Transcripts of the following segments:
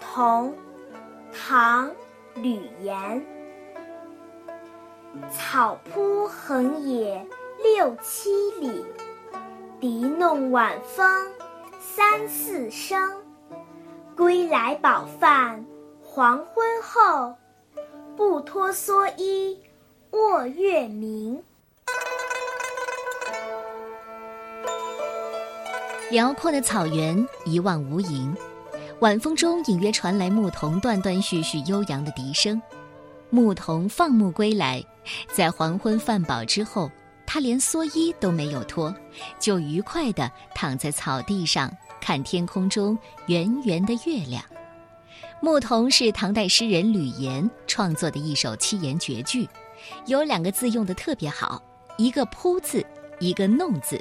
童，唐·吕岩。草铺横野六七里，笛弄晚风三四声。归来饱饭黄昏后，不脱蓑衣卧月明。辽阔的草原一望无垠，晚风中隐约传来牧童断断续续悠扬的笛声。牧童放牧归来，在黄昏饭饱之后，他连蓑衣都没有脱，就愉快地躺在草地上看天空中圆圆的月亮。牧童是唐代诗人吕岩创作的一首七言绝句，有两个字用得特别好，一个“扑”字，一个“弄”字。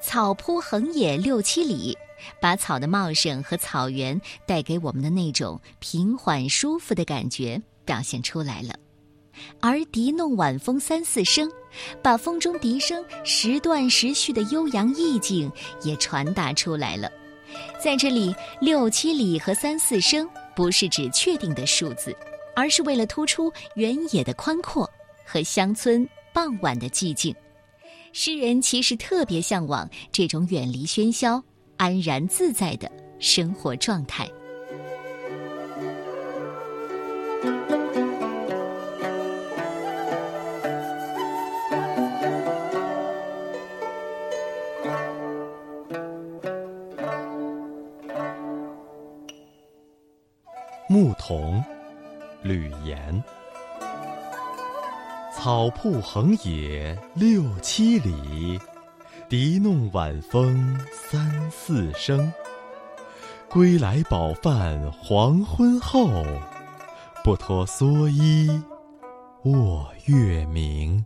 草铺横野六七里，把草的茂盛和草原带给我们的那种平缓舒服的感觉表现出来了。而笛弄晚风三四声，把风中笛声时断时续的悠扬意境也传达出来了。在这里，六七里和三四声不是指确定的数字，而是为了突出原野的宽阔和乡村傍晚的寂静。诗人其实特别向往这种远离喧嚣、安然自在的生活状态。牧童，吕岩。草铺横野六七里，笛弄晚风三四声。归来饱饭黄昏后，不脱蓑衣卧月明。